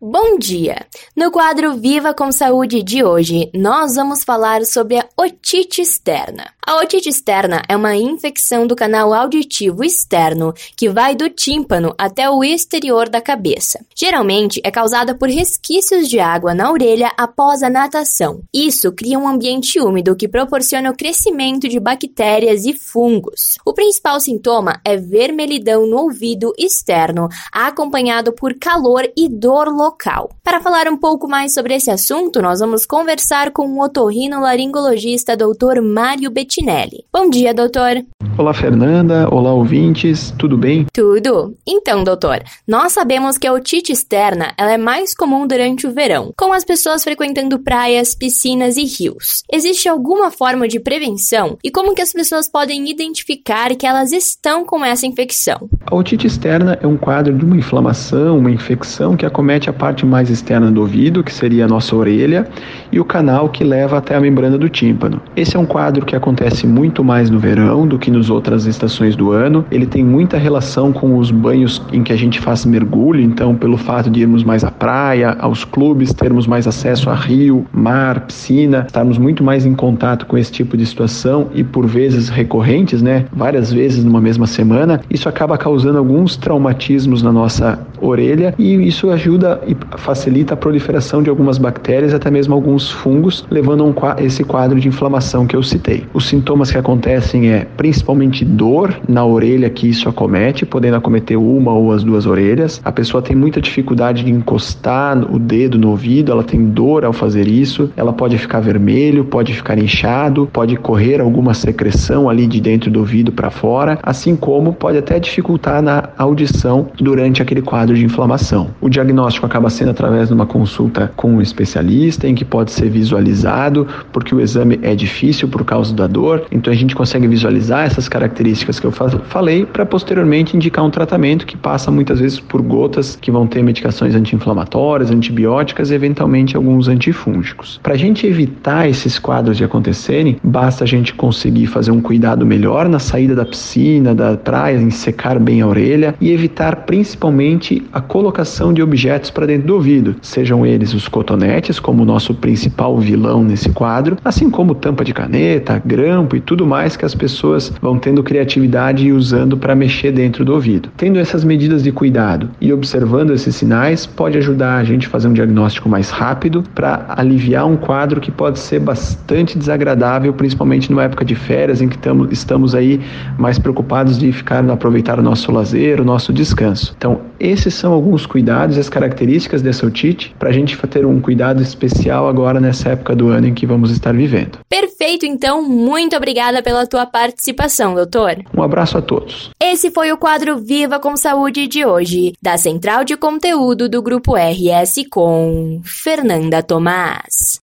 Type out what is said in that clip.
Bom dia! No quadro Viva com Saúde de hoje, nós vamos falar sobre a otite externa. A otite externa é uma infecção do canal auditivo externo que vai do tímpano até o exterior da cabeça. Geralmente é causada por resquícios de água na orelha após a natação. Isso cria um ambiente úmido que proporciona o crescimento de bactérias e fungos. O principal sintoma é vermelhidão no ouvido externo, acompanhado por calor e dor local. Para falar um pouco mais sobre esse assunto, nós vamos conversar com o otorrinolaringologista Dr. Mário Bettinelli. Bom dia, doutor. Olá, Fernanda. Olá, ouvintes. Tudo bem? Tudo. Então, doutor, nós sabemos que a otite externa ela é mais comum durante o verão, com as pessoas frequentando praias, piscinas e rios. Existe alguma forma de prevenção? E como que as pessoas podem identificar que elas estão com essa infecção? A otite externa é um quadro de uma inflamação, uma infecção que acomete a parte mais externa do ouvido, que seria a nossa orelha, e o canal que leva até a membrana do tímpano. Esse é um quadro que acontece muito mais no verão do que nas outras estações do ano. Ele tem muita relação com os banhos em que a gente faz mergulho, então, pelo fato de irmos mais à praia, aos clubes, termos mais acesso a rio, mar, piscina, estarmos muito mais em contato com esse tipo de situação e por vezes recorrentes, né, várias vezes numa mesma semana, isso acaba causando alguns traumatismos na nossa orelha e isso ajuda e facilita a proliferação de algumas bactérias, até mesmo alguns fungos, levando a um, esse quadro de inflamação que eu citei. Os sintomas que acontecem é principalmente dor na orelha que isso acomete, podendo acometer uma ou as duas orelhas. A pessoa tem muita dificuldade de encostar o dedo no ouvido, ela tem dor ao fazer isso, ela pode ficar vermelho, pode ficar inchado, pode correr alguma secreção ali de dentro do ouvido para fora, assim como pode até dificultar na audição durante aquele quadro de inflamação. O diagnóstico acaba sendo através de uma consulta com um especialista, em que pode ser visualizado, porque o exame é difícil por causa da dor, então a gente consegue visualizar essas características que eu falei para posteriormente indicar um tratamento que passa muitas vezes por gotas que vão ter medicações anti-inflamatórias, antibióticas e eventualmente alguns antifúngicos. Para a gente evitar esses quadros de acontecerem, basta a gente conseguir fazer um cuidado melhor na saída da piscina, da praia, em secar bem a orelha e evitar principalmente a colocação de objetos para dentro do ouvido, sejam eles os cotonetes, como o nosso principal vilão nesse quadro, assim como tampa de caneta, grampo e tudo mais que as pessoas vão tendo criatividade e usando para mexer dentro do ouvido. Tendo essas medidas de cuidado e observando esses sinais, pode ajudar a gente a fazer um diagnóstico mais rápido para aliviar um quadro que pode ser bastante desagradável, principalmente numa época de férias em que tamo, estamos aí mais preocupados de ficar aproveitar o nosso lazer, o nosso descanso. Então, esses são alguns cuidados as características dessa otite para a gente ter um cuidado especial agora nessa época do ano em que vamos estar vivendo. Perfeito, então, muito obrigada pela tua participação, doutor. Um abraço a todos. Esse foi o quadro Viva com Saúde de hoje, da Central de Conteúdo do Grupo RS com Fernanda Tomás.